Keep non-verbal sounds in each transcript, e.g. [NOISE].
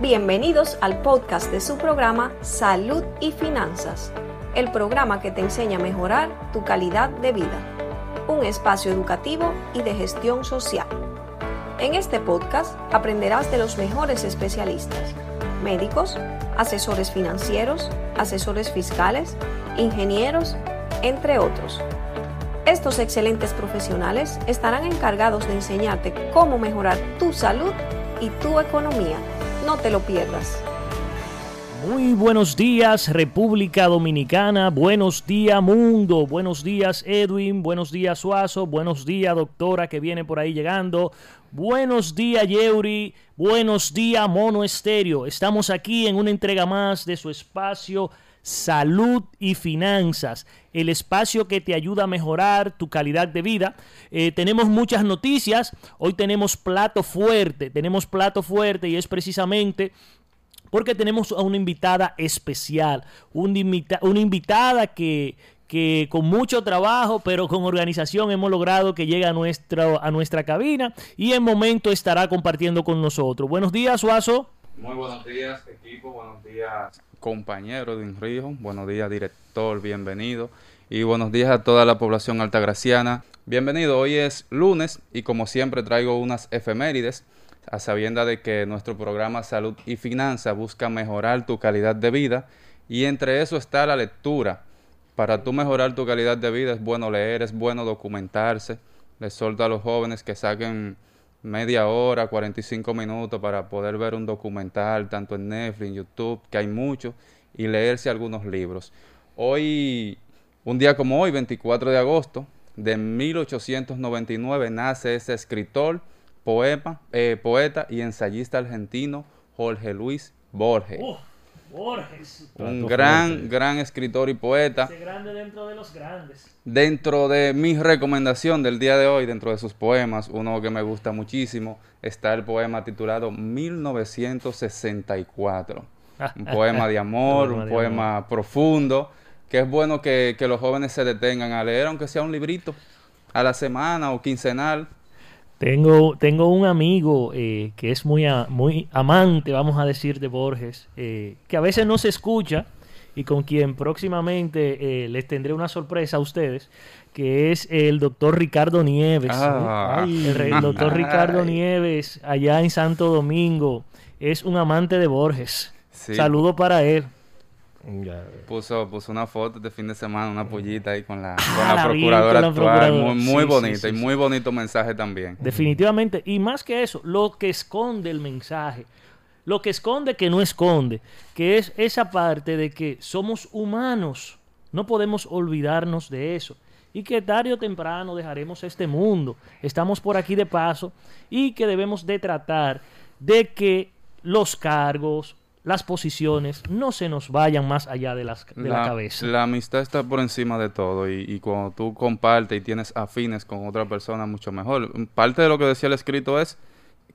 Bienvenidos al podcast de su programa Salud y Finanzas, el programa que te enseña a mejorar tu calidad de vida, un espacio educativo y de gestión social. En este podcast aprenderás de los mejores especialistas, médicos, asesores financieros, asesores fiscales, ingenieros, entre otros. Estos excelentes profesionales estarán encargados de enseñarte cómo mejorar tu salud y tu economía no te lo pierdas. Muy buenos días República Dominicana, buenos días mundo, buenos días Edwin, buenos días Suazo, buenos días doctora que viene por ahí llegando, buenos días Yeuri, buenos días Mono Estéreo. Estamos aquí en una entrega más de su espacio salud y finanzas, el espacio que te ayuda a mejorar tu calidad de vida. Eh, tenemos muchas noticias, hoy tenemos plato fuerte, tenemos plato fuerte y es precisamente porque tenemos a una invitada especial, una, una invitada que, que con mucho trabajo, pero con organización hemos logrado que llegue a, nuestra, a nuestra cabina y en momento estará compartiendo con nosotros. Buenos días, Suazo. Muy buenos días, equipo. Buenos días, compañero de Inrijo. Buenos días, director. Bienvenido. Y buenos días a toda la población altagraciana. Bienvenido. Hoy es lunes y como siempre traigo unas efemérides a sabienda de que nuestro programa Salud y Finanza busca mejorar tu calidad de vida y entre eso está la lectura. Para tú mejorar tu calidad de vida es bueno leer, es bueno documentarse. Les solto a los jóvenes que saquen media hora, 45 minutos para poder ver un documental, tanto en Netflix, en YouTube, que hay mucho, y leerse algunos libros. Hoy, un día como hoy, 24 de agosto de 1899, nace ese escritor, poema, eh, poeta y ensayista argentino Jorge Luis Borges. Borges. Un gran, gran escritor y poeta. grande dentro de los grandes. Dentro de mi recomendación del día de hoy, dentro de sus poemas, uno que me gusta muchísimo, está el poema titulado 1964. un poema de [LAUGHS] amor, un poema profundo, que es bueno que, que los jóvenes se detengan a leer, aunque sea un librito a la semana o quincenal, tengo, tengo un amigo eh, que es muy, muy amante, vamos a decir, de Borges, eh, que a veces no se escucha y con quien próximamente eh, les tendré una sorpresa a ustedes, que es el doctor Ricardo Nieves. Ah. el, doctor Ricardo Nieves, allá en Santo Domingo, es un amante de Borges. Saludo para él. Puso, puso una foto de fin de semana, una pollita ahí con la, ah, procuradora actual. Muy, muy bonita y muy bonito mensaje también. Definitivamente. Y más que eso, lo que esconde el mensaje. Lo que esconde que no esconde. Que es esa parte de que somos humanos. No podemos olvidarnos de eso. Y que tarde o temprano dejaremos este mundo. Estamos por aquí de paso. Y que debemos de tratar de que los cargos, las posiciones no se nos vayan más allá de, las, de la, cabeza. La amistad está por encima de todo y, y, cuando tú compartes y tienes afines con otra persona, mucho mejor. Parte de lo que decía el escrito es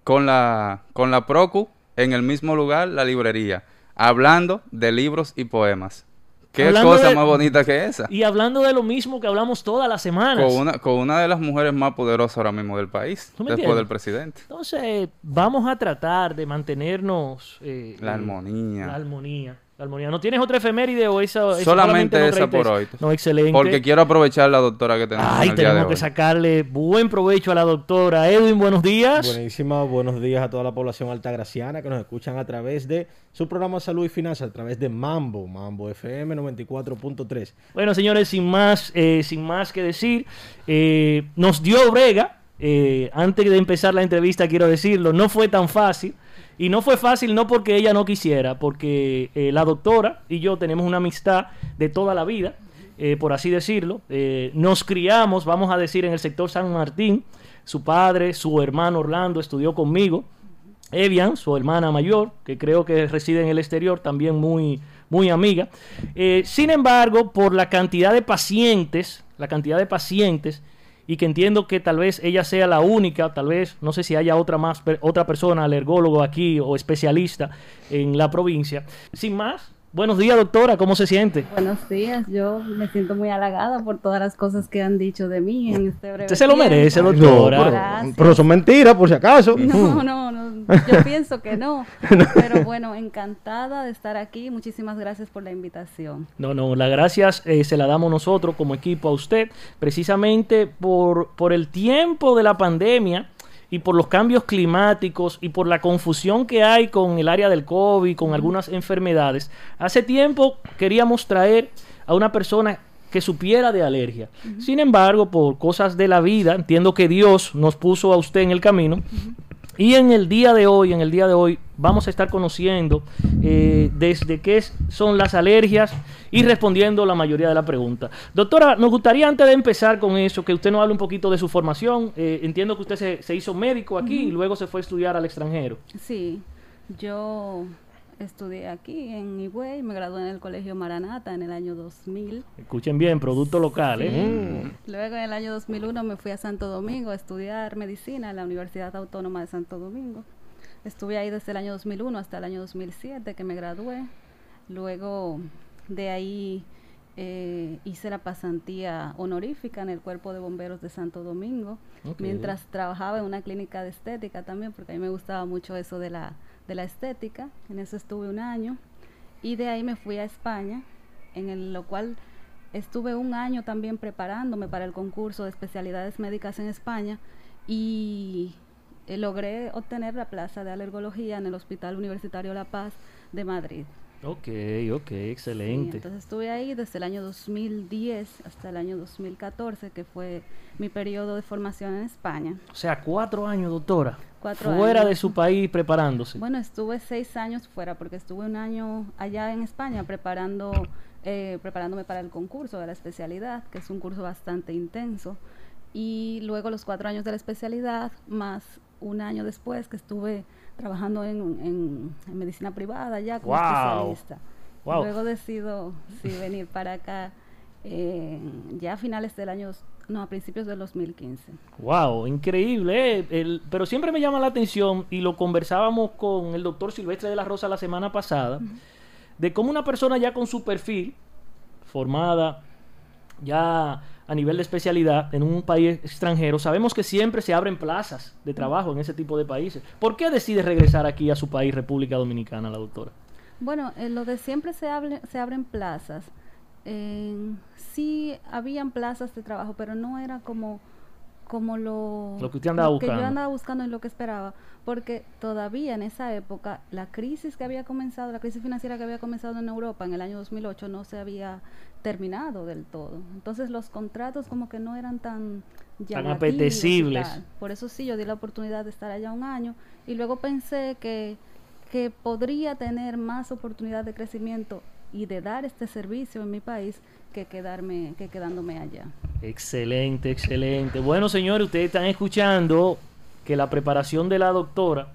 con la, con la Procu en el mismo lugar, la librería, hablando de libros y poemas. Qué cosa más bonita que esa. Y hablando de lo mismo que hablamos todas las semanas. Con una, con una de las mujeres más poderosas ahora mismo del país, después del presidente. Entonces, vamos a tratar de mantenernos... Eh, la armonía. La armonía armonía. ¿No tienes otra efeméride o esa? solamente, esa por hoy. No, excelente. Porque quiero aprovechar la doctora que tenemos. Ay, tenemos que sacarle buen provecho a la doctora. Edwin, buenos días. Buenísima, buenos días a toda la población altagraciana que nos escuchan a través de su programa Salud y Finanzas, a través de Mambo, Mambo FM 94.3. Bueno, señores, sin más, eh, sin más que decir, eh, nos dio brega. Eh, antes de empezar la entrevista, quiero decirlo, no fue tan fácil. Y no fue fácil, no porque ella no quisiera, porque eh, la doctora y yo tenemos una amistad de toda la vida, eh, por así decirlo. Eh, nos criamos, vamos a decir, en el sector San Martín. Su padre, su hermano Orlando estudió conmigo. Evian, su hermana mayor, que creo que reside en el exterior, también muy, muy amiga. sin embargo, por la cantidad de pacientes, la cantidad de pacientes y que entiendo que tal vez ella sea la única, tal vez, no sé si haya otra más, otra persona, alergólogo aquí o especialista en la provincia. Sin más, buenos días doctora, ¿cómo se siente? Buenos días, yo me siento muy halagada por todas las cosas que han dicho de mí en este breve Usted se lo merece, doctora. pero, son mentiras, por si acaso. [LAUGHS] No, no, no, [LAUGHS] yo pienso que no. [LAUGHS] Pero bueno, encantada de estar aquí. Muchísimas gracias por la invitación. No, no, las gracias eh, se la damos nosotros como equipo a usted, precisamente por, por el tiempo de la pandemia y por los cambios climáticos y por la confusión que hay con el área del COVID, con algunas enfermedades. Hace tiempo queríamos traer a una persona que supiera de alergia. Sin embargo, por cosas de la vida, entiendo que Dios nos puso a usted en el camino. Y en el día de hoy, en el día de hoy, vamos a estar conociendo eh, desde qué son las alergias y respondiendo la mayoría de las preguntas. Doctora, nos gustaría antes de empezar con eso, que usted nos hable un poquito de su formación. Eh, entiendo que usted se, hizo médico aquí y luego se fue a estudiar al extranjero. Sí, yo Estudié aquí en Higüey, me gradué en el Colegio Maranata en el año 2000. Escuchen bien, producto local, ¿eh? Luego en el año 2001 me fui a Santo Domingo a estudiar medicina en la Universidad Autónoma de Santo Domingo. Estuve ahí desde el año 2001 hasta el año 2007 que me gradué. Luego de ahí eh, hice la pasantía honorífica en el Cuerpo de Bomberos de Santo Domingo, mientras trabajaba en una clínica de estética también, porque a mí me gustaba mucho eso de la de la estética, en eso estuve un año, y de ahí me fui a España, en lo cual estuve un año también preparándome para el concurso de especialidades médicas en España y eh, logré obtener la plaza de alergología en el Hospital Universitario La Paz de Madrid. Ok, ok, excelente. entonces estuve ahí desde el año 2010 hasta el año 2014, que fue mi periodo de formación en España. O sea, cuatro años, doctora. Cuatro fuera de su país preparándose. Bueno, estuve seis años fuera, porque estuve un año allá en España preparando, eh, preparándome para el concurso de la especialidad, que es un curso bastante intenso. Y luego los cuatro años de la especialidad, más un año después que estuve trabajando en, medicina privada ya como especialista. Luego decido sí, venir para acá eh, ya a finales del año, no, a principios del 2015. Wow, increíble. Eh, pero siempre me llama la atención y lo conversábamos con el doctor Silvestre de la Rosa la semana pasada, de cómo una persona ya con su perfil formada, ya a nivel de especialidad en un país extranjero, sabemos que siempre se abren plazas de trabajo en ese tipo de países. ¿Por qué decide regresar aquí a su país, República Dominicana, la doctora? Bueno, lo de siempre se, se abren plazas. Sí habían plazas de trabajo, pero no era como como lo, lo que usted andaba buscando. que yo andaba buscando y lo que esperaba, porque todavía en esa época la crisis que había comenzado, la crisis financiera que había comenzado en Europa en el año 2008 no se había terminado del todo. Entonces los contratos como que no eran tan tan apetecibles. Por eso sí yo di la oportunidad de estar allá un año y luego pensé que que podría tener más oportunidad de crecimiento y de dar este servicio en mi país que quedarme que quedándome allá. Excelente, excelente. Bueno, señores, ustedes están escuchando que la preparación de la doctora,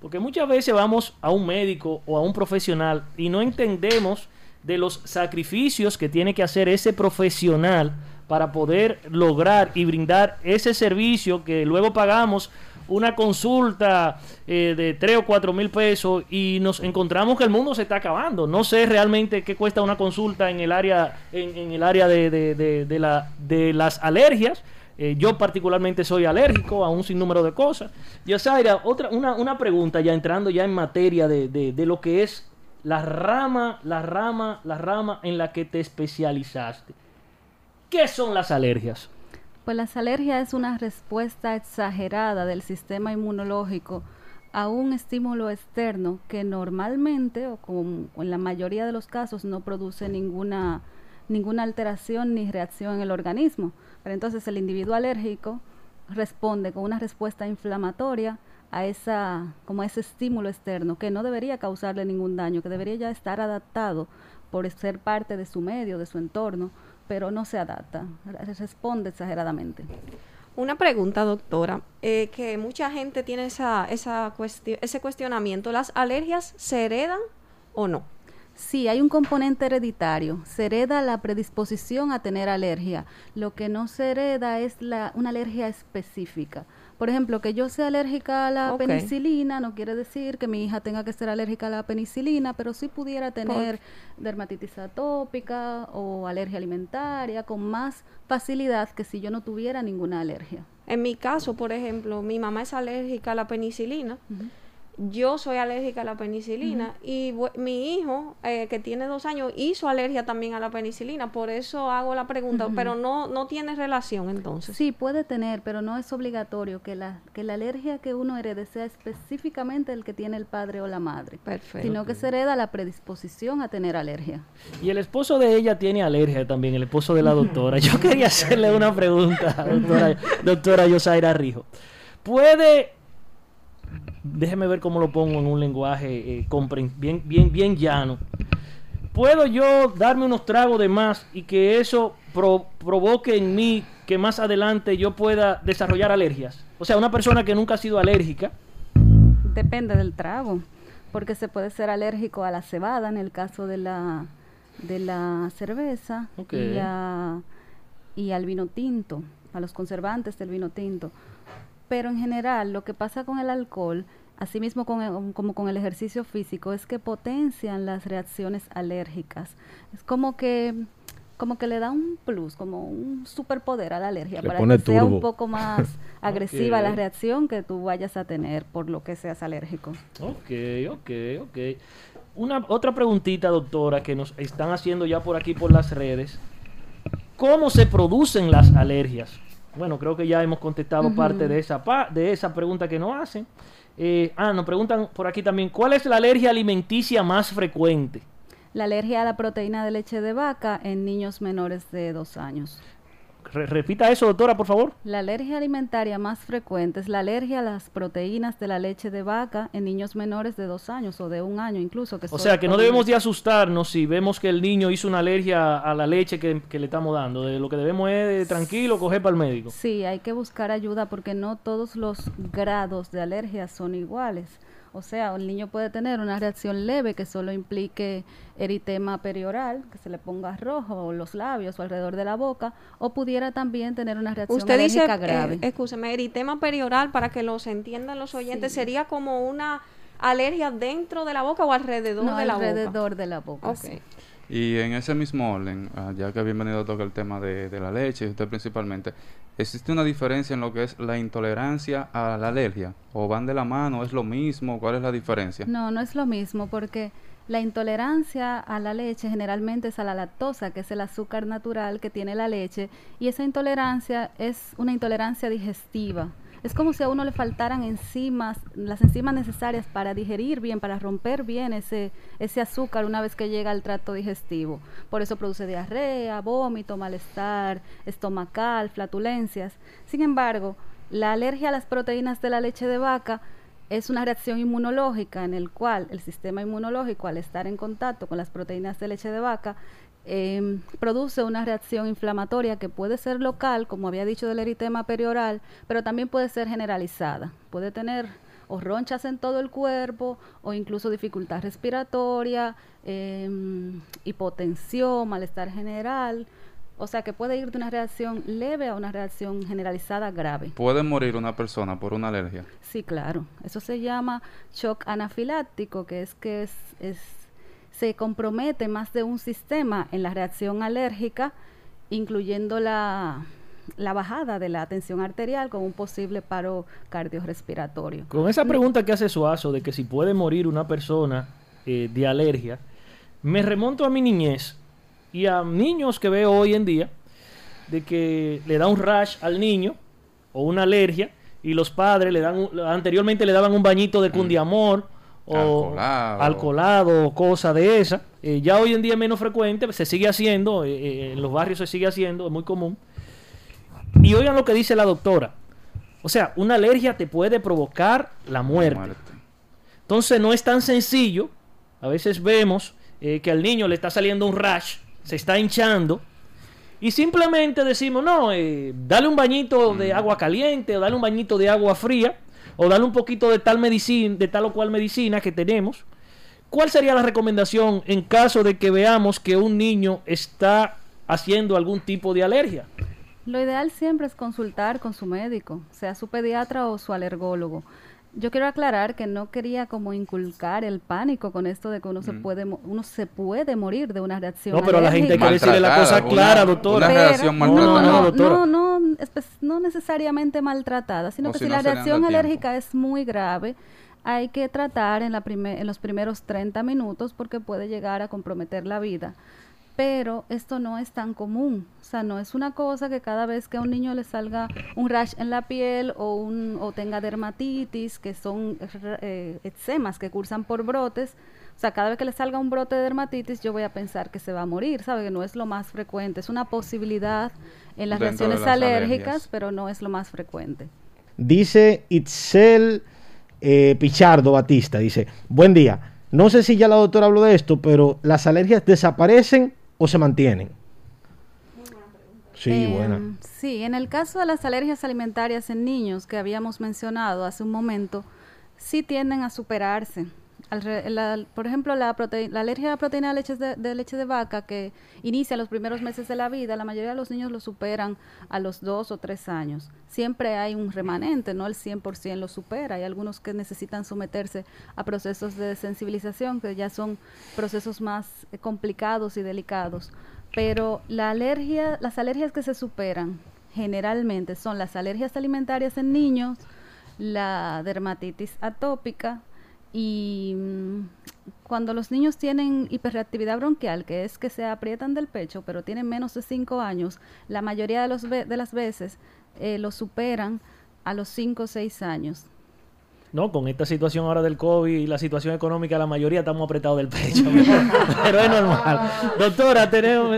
porque muchas veces vamos a un médico o a un profesional y no entendemos de los sacrificios que tiene que hacer ese profesional para poder lograr y brindar ese servicio que luego pagamos una consulta eh, de 3 o 4 mil pesos y nos encontramos que el mundo se está acabando. No sé realmente qué cuesta una consulta en el área, en, el área de, de, la, de las alergias. Eh, yo particularmente soy alérgico a un sinnúmero de cosas. Yasaira, otra, una, una pregunta ya entrando ya en materia de, de lo que es la rama, la rama, la rama en la que te especializaste. ¿Qué son las alergias? Pues las alergias es una respuesta exagerada del sistema inmunológico a un estímulo externo que normalmente o como en la mayoría de los casos no produce ninguna ninguna alteración ni reacción en el organismo. Pero entonces el individuo alérgico responde con una respuesta inflamatoria a esa como a ese estímulo externo que no debería causarle ningún daño, que debería ya estar adaptado por ser parte de su medio, de su entorno pero no se adapta, responde exageradamente. Una pregunta, doctora, eh, que mucha gente tiene esa, esa ese cuestionamiento, ¿las alergias se heredan o no? Sí, hay un componente hereditario. Se hereda la predisposición a tener alergia. Lo que no se hereda es la, una alergia específica. Por ejemplo, que yo sea alérgica a la penicilina no quiere decir que mi hija tenga que ser alérgica a la penicilina, pero sí pudiera tener dermatitis atópica o alergia alimentaria con más facilidad que si yo no tuviera ninguna alergia. En mi caso, por ejemplo, mi mamá es alérgica a la penicilina. Yo soy alérgica a la penicilina y mi hijo, eh, que tiene dos años, hizo alergia también a la penicilina. Por eso hago la pregunta, pero no, no tiene relación entonces. Sí, puede tener, pero no es obligatorio que la, que la alergia que uno herede sea específicamente el que tiene el padre o la madre. Perfecto. Sino que se hereda la predisposición a tener alergia. Y el esposo de ella tiene alergia también, el esposo de la doctora. Yo quería hacerle una pregunta, [LAUGHS] doctora, doctora Yosaira Rijo. ¿Puede déjeme ver cómo lo pongo en un lenguaje eh, bien, bien, bien llano. ¿Puedo yo darme unos tragos de más y que eso provoque en mí que más adelante yo pueda desarrollar alergias? O sea, una persona que nunca ha sido alérgica. Depende del trago, porque se puede ser alérgico a la cebada en el caso de la, de la cerveza y, y al vino tinto, a los conservantes del vino tinto pero en general lo que pasa con el alcohol, asimismo con como con el ejercicio físico, es que potencian las reacciones alérgicas. Es como que como que le da un plus, como un superpoder a la alergia para que sea un poco más [LAUGHS] [LAUGHS] agresiva la reacción que tú vayas a tener por lo que seas alérgico. Ok, ok, ok. Una otra preguntita, doctora, que nos están haciendo ya por aquí por las redes. ¿Cómo se producen las alergias? Bueno, creo que ya hemos contestado parte de esa, de esa pregunta que nos hacen. Eh, ah, nos preguntan por aquí también, ¿cuál es la alergia alimenticia más frecuente? La alergia a la proteína de leche de vaca en niños menores de dos años repita eso, doctora, por favor. La alergia alimentaria más frecuente es la alergia a las proteínas de la leche de vaca en niños menores de dos años o de un año incluso. o sea, que no debemos de asustarnos si vemos que el niño hizo una alergia a la leche que, le estamos dando. De lo que debemos es tranquilo, coger para el médico. Sí, hay que buscar ayuda porque no todos los grados de alergia son iguales. O sea, el niño puede tener una reacción leve que solo implique eritema perioral, que se le ponga rojo o los labios o alrededor de la boca, o pudiera también tener una reacción Usted dice, grave. Eh, escúcheme, eritema perioral, para que los entiendan los oyentes, sería como una alergia dentro de la boca o alrededor de la boca. Alrededor de la boca. Y en ese mismo orden, ah, ya que bienvenido toca el tema de, de la leche, usted principalmente, ¿existe una diferencia en lo que es la intolerancia a la alergia? ¿O van de la mano? ¿Es lo mismo? ¿Cuál es la diferencia? No, no es lo mismo porque la intolerancia a la leche generalmente es a la lactosa, que es el azúcar natural que tiene la leche, y esa intolerancia es una intolerancia digestiva. Es como si a uno le faltaran enzimas, las enzimas necesarias para digerir bien, para romper bien ese, ese azúcar una vez que llega al trato digestivo. Por eso produce diarrea, vómito, malestar estomacal, flatulencias. Sin embargo, la alergia a las proteínas de la leche de vaca es una reacción inmunológica en el cual el sistema inmunológico al estar en contacto con las proteínas de leche de vaca Em, produce una reacción inflamatoria que puede ser local, como había dicho del eritema perioral, pero también puede ser generalizada. Puede tener o ronchas en todo el cuerpo o incluso dificultad respiratoria, em, hipotensión, malestar general. O sea que puede ir de una reacción leve a una reacción generalizada grave. ¿Puede morir una persona por una alergia? Sí, claro. Eso se llama shock anafiláctico, que es que es se compromete más de un sistema en la reacción alérgica, incluyendo la, bajada de la tensión arterial con un posible paro cardiorrespiratorio. Con esa pregunta que hace Suazo de que si puede morir una persona eh, de alergia, me remonto a mi niñez y a niños que veo hoy en día de que le da un rash al niño o una alergia y los padres le dan anteriormente le daban un bañito de mm. cundiamor o alcoholado, o cosa de esa. Eh, ya hoy en día es menos frecuente, se sigue haciendo, eh, eh, en los barrios se sigue haciendo, es muy común. Y oigan lo que dice la doctora. O sea, una alergia te puede provocar la muerte. Entonces no es tan sencillo. A veces vemos que al niño le está saliendo un rash, se está hinchando. Y simplemente decimos, no, dale un bañito de mm. agua caliente o dale un bañito de agua fría o darle un poquito de tal medicina, de tal o cual medicina que tenemos. ¿Cuál sería la recomendación en caso de que veamos que un niño está haciendo algún tipo de alergia? Lo ideal siempre es consultar con su médico, sea su pediatra o su alergólogo. Yo quiero aclarar que no quería como inculcar el pánico con esto de que uno se mm. puede uno se puede morir de una reacción No, pero a la gente hay que decirle la cosa clara, doctora. Una reacción maltratada. No, no, no, no, necesariamente maltratada, sino que si la reacción alérgica es muy grave, hay que tratar en, la en los primeros 30 minutos porque puede llegar a comprometer la vida. Pero esto no es tan común, o sea, no es una cosa que cada vez que a un niño le salga un rash en la piel o, un, o tenga dermatitis, que son eh, eczemas que cursan por brotes, o sea, cada vez que le salga un brote de dermatitis, yo voy a pensar que se va a morir, ¿sabe? Que no es lo más frecuente. Es una posibilidad en las reacciones alérgicas, pero no es lo más frecuente. Dice Itzel eh, Pichardo Batista, dice, buen día. No sé si ya la doctora habló de esto, pero ¿las alergias desaparecen o se mantienen? Sí, em, buena. Sí, en el caso de las alergias alimentarias en niños que habíamos mencionado hace un momento, sí tienden a superarse por ejemplo, la, la, alergia a proteína de leche de, leche de vaca que inicia los primeros meses de la vida, la mayoría de los niños lo superan a los dos o tres años. Siempre hay un remanente, no el 100% lo supera. Hay algunos que necesitan someterse a procesos de sensibilización, que ya son procesos más eh, complicados y delicados. Pero la alergia, las alergias que se superan generalmente son las alergias alimentarias en niños, la dermatitis atópica, y mm, cuando los niños tienen hiperreactividad bronquial, que es que se aprietan del pecho, pero tienen menos de 5 años, la mayoría de, los de las veces eh, lo superan a los 5 o 6 años. No, con esta situación ahora del COVID y la situación económica, la mayoría estamos apretados del pecho. [LAUGHS] pero es normal. Doctora, tenemos...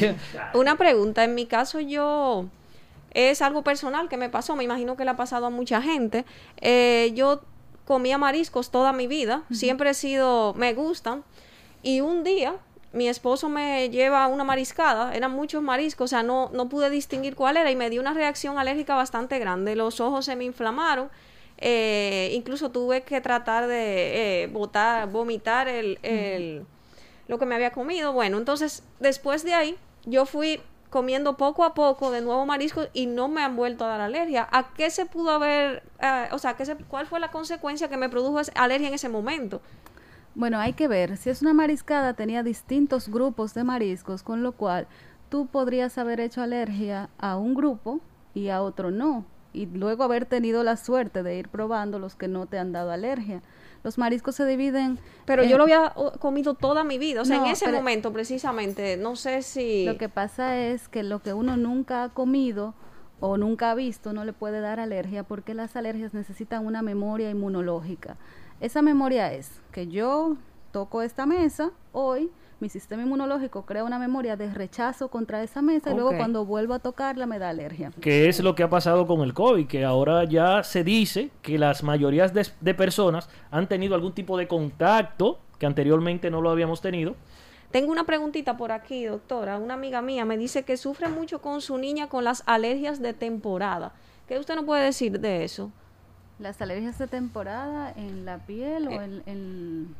[LAUGHS] Una pregunta. En mi caso, yo... Es algo personal que me pasó. Me imagino que le ha pasado a mucha gente. Eh, yo comía mariscos toda mi vida, siempre he sido, me gustan, y un día mi esposo me lleva una mariscada, eran muchos mariscos, o sea, no, no pude distinguir cuál era y me dio una reacción alérgica bastante grande, los ojos se me inflamaron, eh, incluso tuve que tratar de eh, botar, vomitar el, el, lo que me había comido, bueno, entonces después de ahí yo fui comiendo poco a poco de nuevo mariscos y no me han vuelto a dar alergia. ¿A qué se pudo haber, eh, o sea, qué se, cuál fue la consecuencia que me produjo alergia en ese momento? Bueno, hay que ver, si es una mariscada tenía distintos grupos de mariscos, con lo cual tú podrías haber hecho alergia a un grupo y a otro no, y luego haber tenido la suerte de ir probando los que no te han dado alergia los mariscos se dividen. Pero yo lo había comido toda mi vida, o sea, en ese momento precisamente, no sé si... Lo que pasa es que lo que uno nunca ha comido o nunca ha visto no le puede dar alergia porque las alergias necesitan una memoria inmunológica. Esa memoria es que yo toco esta mesa hoy, mi sistema inmunológico crea una memoria de rechazo contra esa mesa y luego cuando vuelvo a tocarla me da alergia. Que es lo que ha pasado con el COVID, que ahora ya se dice que las mayorías de, personas han tenido algún tipo de contacto que anteriormente no lo habíamos tenido. Tengo una preguntita por aquí, doctora. Una amiga mía me dice que sufre mucho con su niña con las alergias de temporada. ¿Qué usted no puede decir de eso? Las alergias de temporada en la piel o eh, en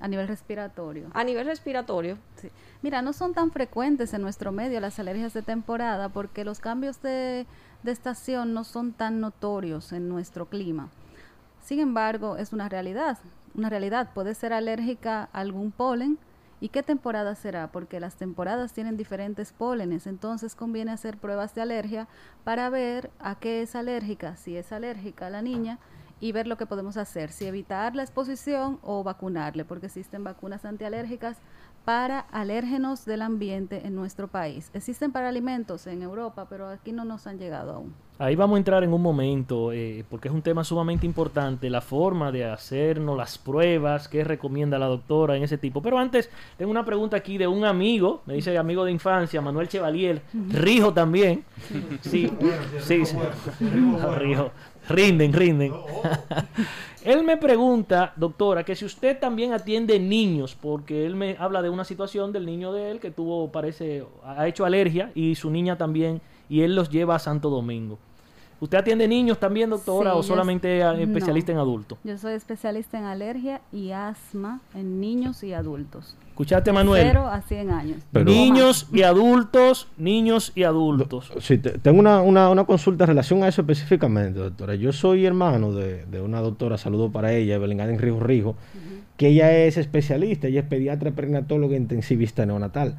a nivel respiratorio. A nivel respiratorio. Sí. Mira, no son tan frecuentes en nuestro medio las alergias de temporada porque los cambios de, de estación no son tan notorios en nuestro clima. Sin embargo, es una realidad. Una realidad. Puede ser alérgica a algún polen. ¿Y qué temporada será? Porque las temporadas tienen diferentes pólenes, entonces conviene hacer pruebas de alergia para ver a qué es alérgica, si es alérgica a la niña y ver lo que podemos hacer, si evitar la exposición o vacunarle, porque existen vacunas antialérgicas para alérgenos del ambiente en nuestro país. Existen para alimentos en Europa, pero aquí no nos han llegado aún. Ahí vamos a entrar en un momento, eh, porque es un tema sumamente importante, la forma de hacernos las pruebas, qué recomienda la doctora en ese tipo. Pero antes, tengo una pregunta aquí de un amigo, me dice amigo de infancia, Manuel Chevalier, Rijo también. [LAUGHS] Sí, sí, sí. Rijo. [LAUGHS] Rinden, rinden. [LAUGHS] él me pregunta, doctora, que si usted también atiende niños, porque él me habla de una situación del niño de él que tuvo, parece, ha hecho alergia y su niña también, y él los lleva a Santo Domingo. ¿Usted atiende niños también, doctora, o solamente especialista en adultos? Yo soy especialista en alergia y asma en niños y adultos. ¿Escuchaste, Manuel? Cero a 100 años. niños y adultos, niños y adultos. Sí, tengo una, una, consulta en relación a eso específicamente, doctora. Yo soy hermano de, una doctora, saludo para ella, Evelyn en Rijo Rijo, que ella es especialista, ella es pediatra perinatóloga intensivista neonatal.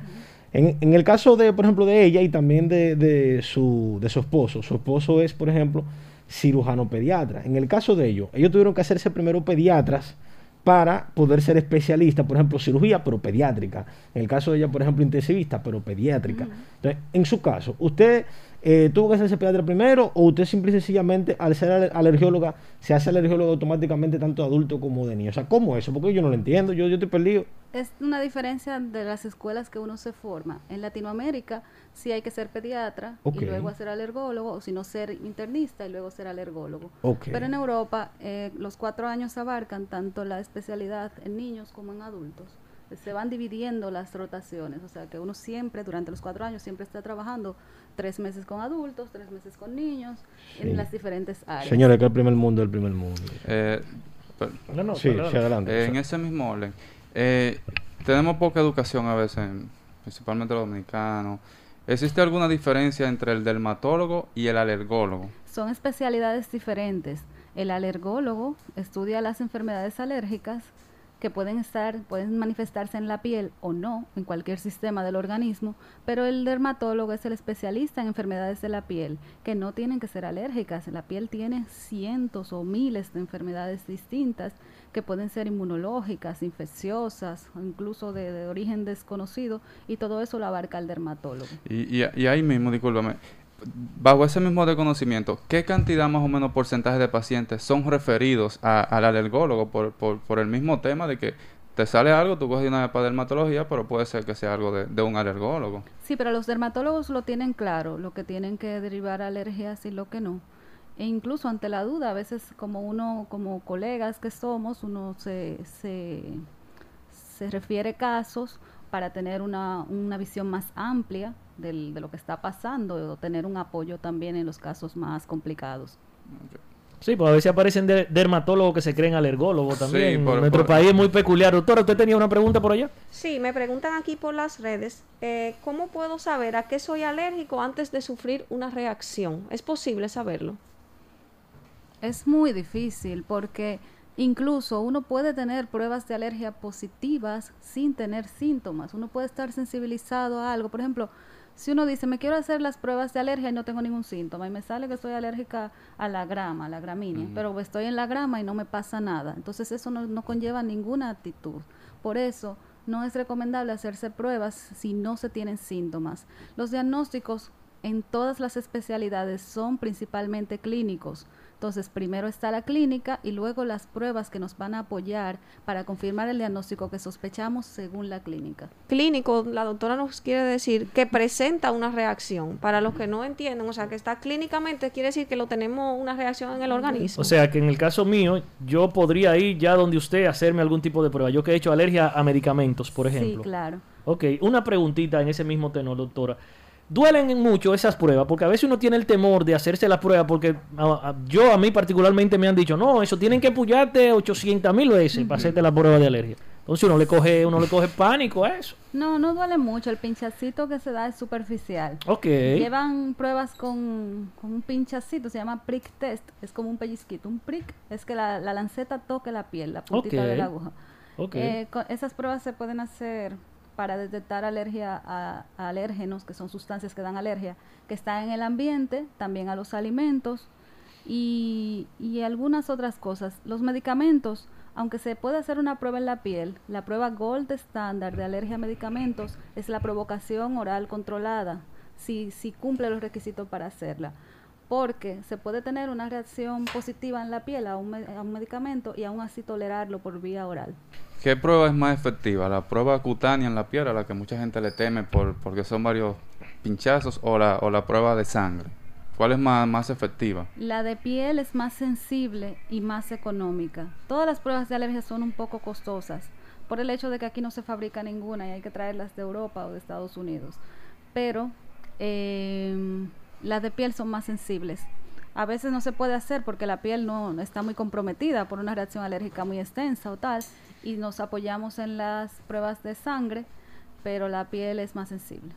En, el caso de, por ejemplo, de ella y también de, su, de su esposo, su esposo es, por ejemplo, cirujano pediatra. En el caso de ellos, ellos tuvieron que hacerse primero pediatras para poder ser especialistas, por ejemplo, cirugía, pero pediátrica. En el caso de ella, por ejemplo, intensivista, pero pediátrica. Entonces, en su caso, usted eh, tuvo que hacerse pediatra primero o usted simple y sencillamente, al ser alergióloga, se hace alergióloga automáticamente tanto de adulto como de niño. O sea, ¿cómo eso? Porque yo no lo entiendo, yo, yo estoy perdido. Es una diferencia de las escuelas que uno se forma. En Latinoamérica sí hay que ser pediatra y luego ser alergólogo, o si no ser internista y luego ser alergólogo. Pero en Europa eh, los cuatro años abarcan tanto la especialidad en niños como en adultos se van dividiendo las rotaciones, o sea que uno siempre, durante los cuatro años, siempre está trabajando tres meses con adultos, tres meses con niños, en las diferentes áreas. Señores, que el primer mundo es el primer mundo. Eh, sí, adelante. en ese mismo orden, eh, tenemos poca educación a veces, principalmente los dominicanos. ¿Existe alguna diferencia entre el dermatólogo y el alergólogo? Son especialidades diferentes. El alergólogo estudia las enfermedades alérgicas que pueden estar, pueden manifestarse en la piel o no, en cualquier sistema del organismo, pero el dermatólogo es el especialista en enfermedades de la piel, que no tienen que ser alérgicas. La piel tiene cientos o miles de enfermedades distintas que pueden ser inmunológicas, infecciosas, incluso de, origen desconocido, y todo eso lo abarca el dermatólogo. Y, y, ahí mismo, discúlpame, bajo ese mismo desconocimiento, ¿qué cantidad más o menos porcentaje de pacientes son referidos al alergólogo por, por, el mismo tema de que te sale algo, tú coges una para dermatología, pero puede ser que sea algo de, un alergólogo? Sí, pero los dermatólogos lo tienen claro, lo que tienen que derivar alergias y lo que no. E incluso ante la duda, a veces como uno, como colegas que somos, uno se, se, se refiere casos para tener una, una visión más amplia del, de lo que está pasando o tener un apoyo también en los casos más complicados. Sí, pues a veces aparecen dermatólogos que se creen alergólogos también. Nuestro país es muy peculiar. Doctora, ¿usted tenía una pregunta por allá? Sí, me preguntan aquí por las redes, eh, ¿cómo puedo saber a qué soy alérgico antes de sufrir una reacción? ¿Es posible saberlo? Es muy difícil porque Incluso uno puede tener pruebas de alergia positivas sin tener síntomas. Uno puede estar sensibilizado a algo. Por ejemplo, si uno dice, me quiero hacer las pruebas de alergia y no tengo ningún síntoma, y me sale que estoy alérgica a la grama, a la gramínea, pero estoy en la grama y no me pasa nada. Entonces eso no, no conlleva ninguna actitud. Por eso no es recomendable hacerse pruebas si no se tienen síntomas. Los diagnósticos en todas las especialidades son principalmente clínicos. Entonces, primero está la clínica y luego las pruebas que nos van a apoyar para confirmar el diagnóstico que sospechamos según la clínica. Clínico, la doctora nos quiere decir que presenta una reacción. Para los que no entienden, o sea, que está clínicamente, quiere decir que lo tenemos una reacción en el organismo. O sea, que en el caso mío, yo podría ir ya donde usted hacerme algún tipo de prueba. Yo que he hecho alergia a medicamentos, por ejemplo. Sí, claro. Ok, una preguntita en ese mismo tenor, doctora duelen mucho esas pruebas, porque a veces uno tiene el temor de hacerse la prueba, porque yo a mí particularmente me han dicho, no, eso tienen que puyarte 800 mil veces para hacerte la prueba de alergia. Entonces uno le coge, uno le coge pánico a eso. No, no duele mucho, el pinchacito que se da es superficial. Ok. Llevan pruebas con, un pinchacito, se llama prick test, es como un pellizquito, un prick es que la, lanceta toque la piel, la puntita de la aguja. Okay. Eh, esas pruebas se pueden hacer para detectar alergia a, alérgenos, que son sustancias que dan alergia, que están en el ambiente, también a los alimentos y, y algunas otras cosas. Los medicamentos, aunque se puede hacer una prueba en la piel, la prueba Gold Standard de alergia a medicamentos es la provocación oral controlada, si, si cumple los requisitos para hacerla porque se puede tener una reacción positiva en la piel a un, a un, medicamento y aún así tolerarlo por vía oral. ¿Qué prueba es más efectiva? ¿La prueba cutánea en la piel, a la que mucha gente le teme por, porque son varios pinchazos, o la, o la prueba de sangre? ¿Cuál es más, más efectiva? La de piel es más sensible y más económica. Todas las pruebas de alergia son un poco costosas por el hecho de que aquí no se fabrica ninguna y hay que traerlas de Europa o de Estados Unidos. Pero eh, las de piel son más sensibles. A veces no se puede hacer porque la piel no está muy comprometida por una reacción alérgica muy extensa o tal, y nos apoyamos en las pruebas de sangre, pero la piel es más sensible.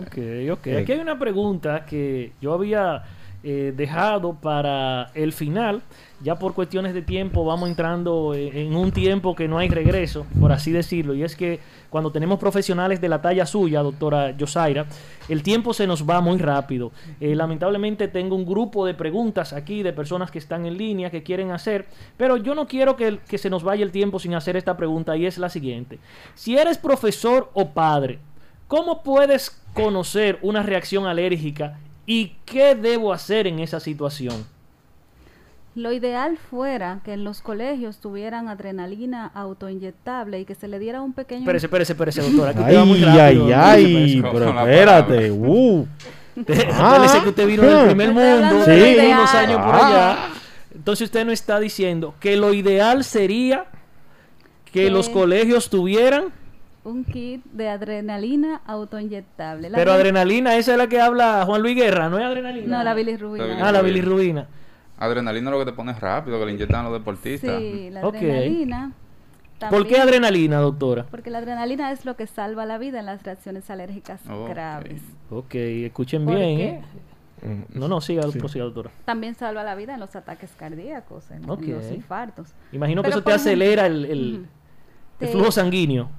Ok, ok. Aquí hay una pregunta que yo había eh, dejado para el final. Ya por cuestiones de tiempo vamos entrando en un tiempo que no hay regreso, por así decirlo. Y es que cuando tenemos profesionales de la talla suya, doctora Yosaira, el tiempo se nos va muy rápido. Eh, lamentablemente tengo un grupo de preguntas aquí de personas que están en línea, que quieren hacer, pero yo no quiero que, que se nos vaya el tiempo sin hacer esta pregunta y es la siguiente. Si eres profesor o padre, ¿cómo puedes conocer una reacción alérgica ¿Y qué debo hacer en esa situación? Lo ideal fuera que en los colegios tuvieran adrenalina autoinyectable y que se le diera un pequeño... Espérese, espérese, espérese, doctora. ay, ay, ay, pero espérate. Uh. [LAUGHS] Ah, que usted vino del primer mundo, sí. unos años por allá. Ah. Entonces usted no está diciendo que lo ideal sería que los colegios tuvieran un kit de adrenalina autoinyectable. Pero adrenalina, esa es la que habla Juan Luis Guerra, ¿no es adrenalina? No, la bilirrubina. ah, la bilirrubina. Adrenalina es lo que te pone rápido, que le inyectan los deportistas. Sí, la adrenalina. ¿Por qué adrenalina, doctora? Porque la adrenalina es lo que salva la vida en las reacciones alérgicas graves. Ok, escuchen bien, ¿eh? Mm, no, no, siga, sí. doctora. También salva la vida en los ataques cardíacos, en, los infartos. Imagino que eso te acelera el, el flujo sanguíneo.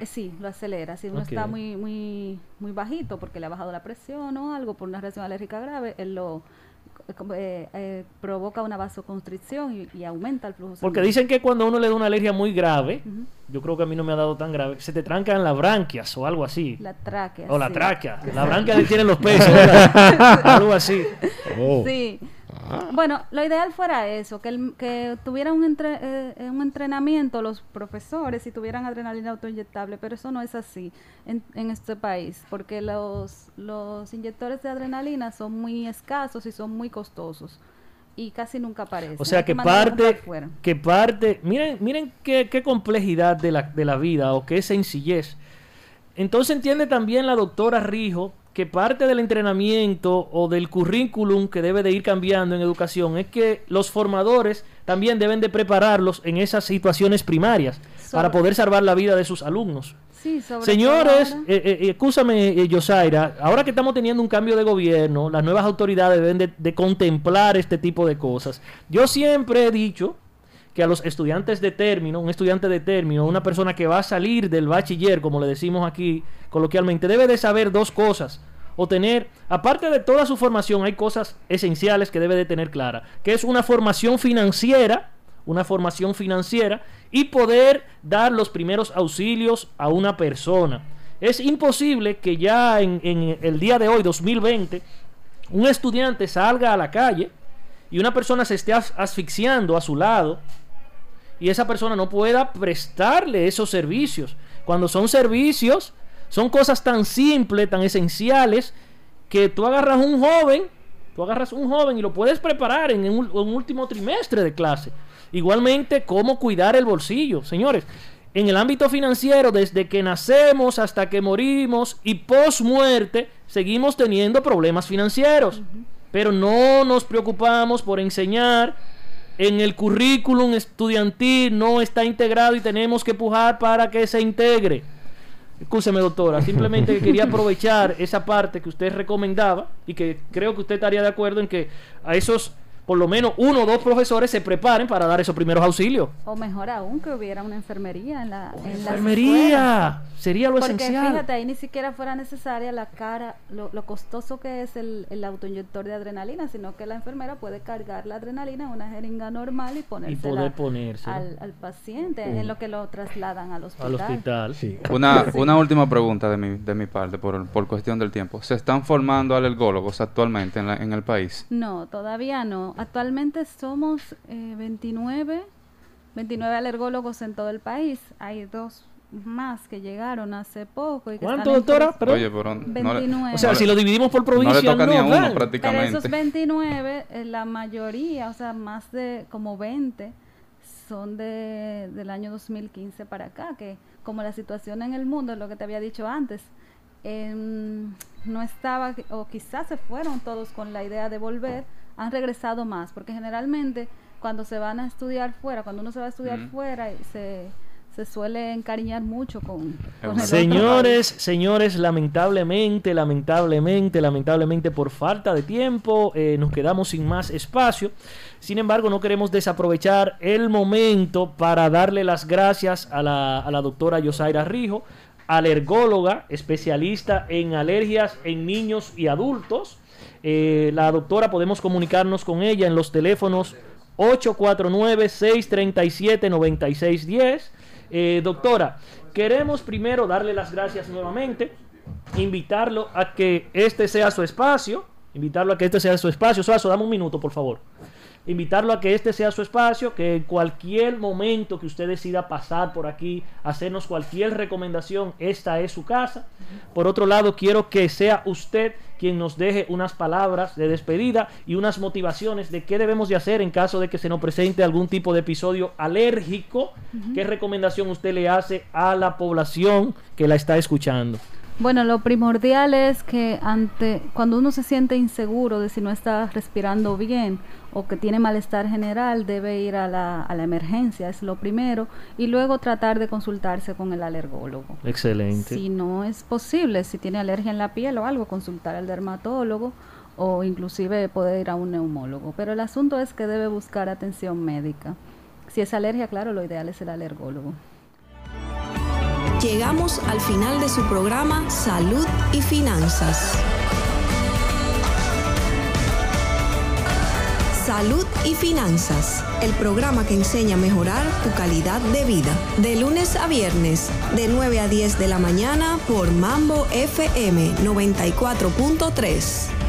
Eh, sí, lo acelera. Si uno está muy, muy, muy bajito porque le ha bajado la presión o algo por una reacción alérgica grave, él lo eh, eh, provoca una vasoconstricción y, aumenta el flujo. Porque dicen que cuando uno le da una alergia muy grave, yo creo que a mí no me ha dado tan grave, se te trancan las branquias o algo así. La tráquea. O la tráquea. La branquia le tienen los [LAUGHS] pesos. algo así. Oh. Sí. Ah. Bueno, lo ideal fuera eso, que, el, que tuvieran un, eh, un entrenamiento los profesores y tuvieran adrenalina autoinyectable, pero eso no es así en, en, este país, porque los, los inyectores de adrenalina son muy escasos y son muy costosos y casi nunca aparecen. O sea, que, parte, que parte, miren, miren qué, qué complejidad de la, de la vida o qué sencillez. Entonces entiende también la doctora Rijo que parte del entrenamiento o del currículum que debe de ir cambiando en educación es que los formadores también deben de prepararlos en esas situaciones primarias para poder salvar la vida de sus alumnos. Señores, eh, eh, escúchame, eh, Yosaira, ahora que estamos teniendo un cambio de gobierno, las nuevas autoridades deben de contemplar este tipo de cosas. Yo siempre he dicho a los estudiantes de término, un estudiante de término, una persona que va a salir del bachiller, como le decimos aquí coloquialmente, debe de saber dos cosas. O tener, aparte de toda su formación, hay cosas esenciales que debe de tener clara, que es una formación financiera, una formación financiera y poder dar los primeros auxilios a una persona. Es imposible que ya en el día de hoy, 2020, un estudiante salga a la calle y una persona se esté asfixiando a su lado y esa persona no pueda prestarle esos servicios. Cuando son servicios, son cosas tan simples, tan esenciales, que tú agarras un joven, tú agarras un joven y lo puedes preparar en un, último trimestre de clase. Igualmente, cómo cuidar el bolsillo. Señores, en el ámbito financiero, desde que nacemos hasta que morimos y post muerte, seguimos teniendo problemas financieros. Pero no nos preocupamos por enseñar en el currículum estudiantil no está integrado y tenemos que pujar para que se integre. Escúcheme, doctora, [LAUGHS] simplemente quería aprovechar esa parte que usted recomendaba y que creo que usted estaría de acuerdo en que a esos por lo menos uno o dos profesores se preparen para dar esos primeros auxilios. O mejor aún, que hubiera una enfermería en la en Enfermería, sería lo Porque esencial. fíjate, ahí ni siquiera fuera necesaria la cara, lo, costoso que es el, el autoinyector de adrenalina, sino que la enfermera puede cargar la adrenalina en una jeringa normal y ponérsela al, al, paciente, en lo que lo trasladan al hospital. Al hospital, sí. Una, una última pregunta de mi, de mi parte, por, por cuestión del tiempo. ¿Se están formando alergólogos actualmente en, la, en el país? No, todavía no Actualmente somos 29, eh, 29 alergólogos en todo el país. Hay dos más que llegaron hace poco. Y ¿Cuánto, doctora? Oye, 29. o sea, si lo dividimos por provincia, no le toca ni a uno prácticamente. Pero esos 29, eh, la mayoría, o sea, más de como 20, son de, del año 2015 para acá, que como la situación en el mundo, lo que te había dicho antes, no estaba, o quizás se fueron todos con la idea de volver, han regresado más, porque generalmente cuando se van a estudiar fuera, cuando uno se va a estudiar fuera, se, se suele encariñar mucho con, Señores, señores, lamentablemente, lamentablemente, lamentablemente por falta de tiempo, eh, nos quedamos sin más espacio. Sin embargo, no queremos desaprovechar el momento para darle las gracias a la, a la doctora Yosaira Rijo, alergóloga, especialista en alergias en niños y adultos. Eh, la doctora podemos comunicarnos con ella en los teléfonos 849-637-9610. Eh, doctora, queremos primero darle las gracias nuevamente, invitarlo a que este sea su espacio, invitarlo a que este sea su espacio. Suazo, dame un minuto, por favor invitarlo a que este sea su espacio, que en cualquier momento que usted decida pasar por aquí, hacernos cualquier recomendación, esta es su casa. Por otro lado, quiero que sea usted quien nos deje unas palabras de despedida y unas motivaciones de qué debemos de hacer en caso de que se nos presente algún tipo de episodio alérgico. ¿Qué recomendación usted le hace a la población que la está escuchando? Bueno, lo primordial es que ante cuando uno se siente inseguro de si no está respirando bien o que tiene malestar general, debe ir a la, a la emergencia, es lo primero, y luego tratar de consultarse con el alergólogo. Excelente. Si no es posible, si tiene alergia en la piel o algo, consultar al dermatólogo o inclusive poder ir a un neumólogo. Pero el asunto es que debe buscar atención médica. Si es alergia, claro, lo ideal es el alergólogo. Llegamos al final de su programa Salud y Finanzas. Salud y Finanzas, el programa que enseña a mejorar tu calidad de vida. De lunes a viernes, de 9 a 10 de la mañana por Mambo FM 94.3.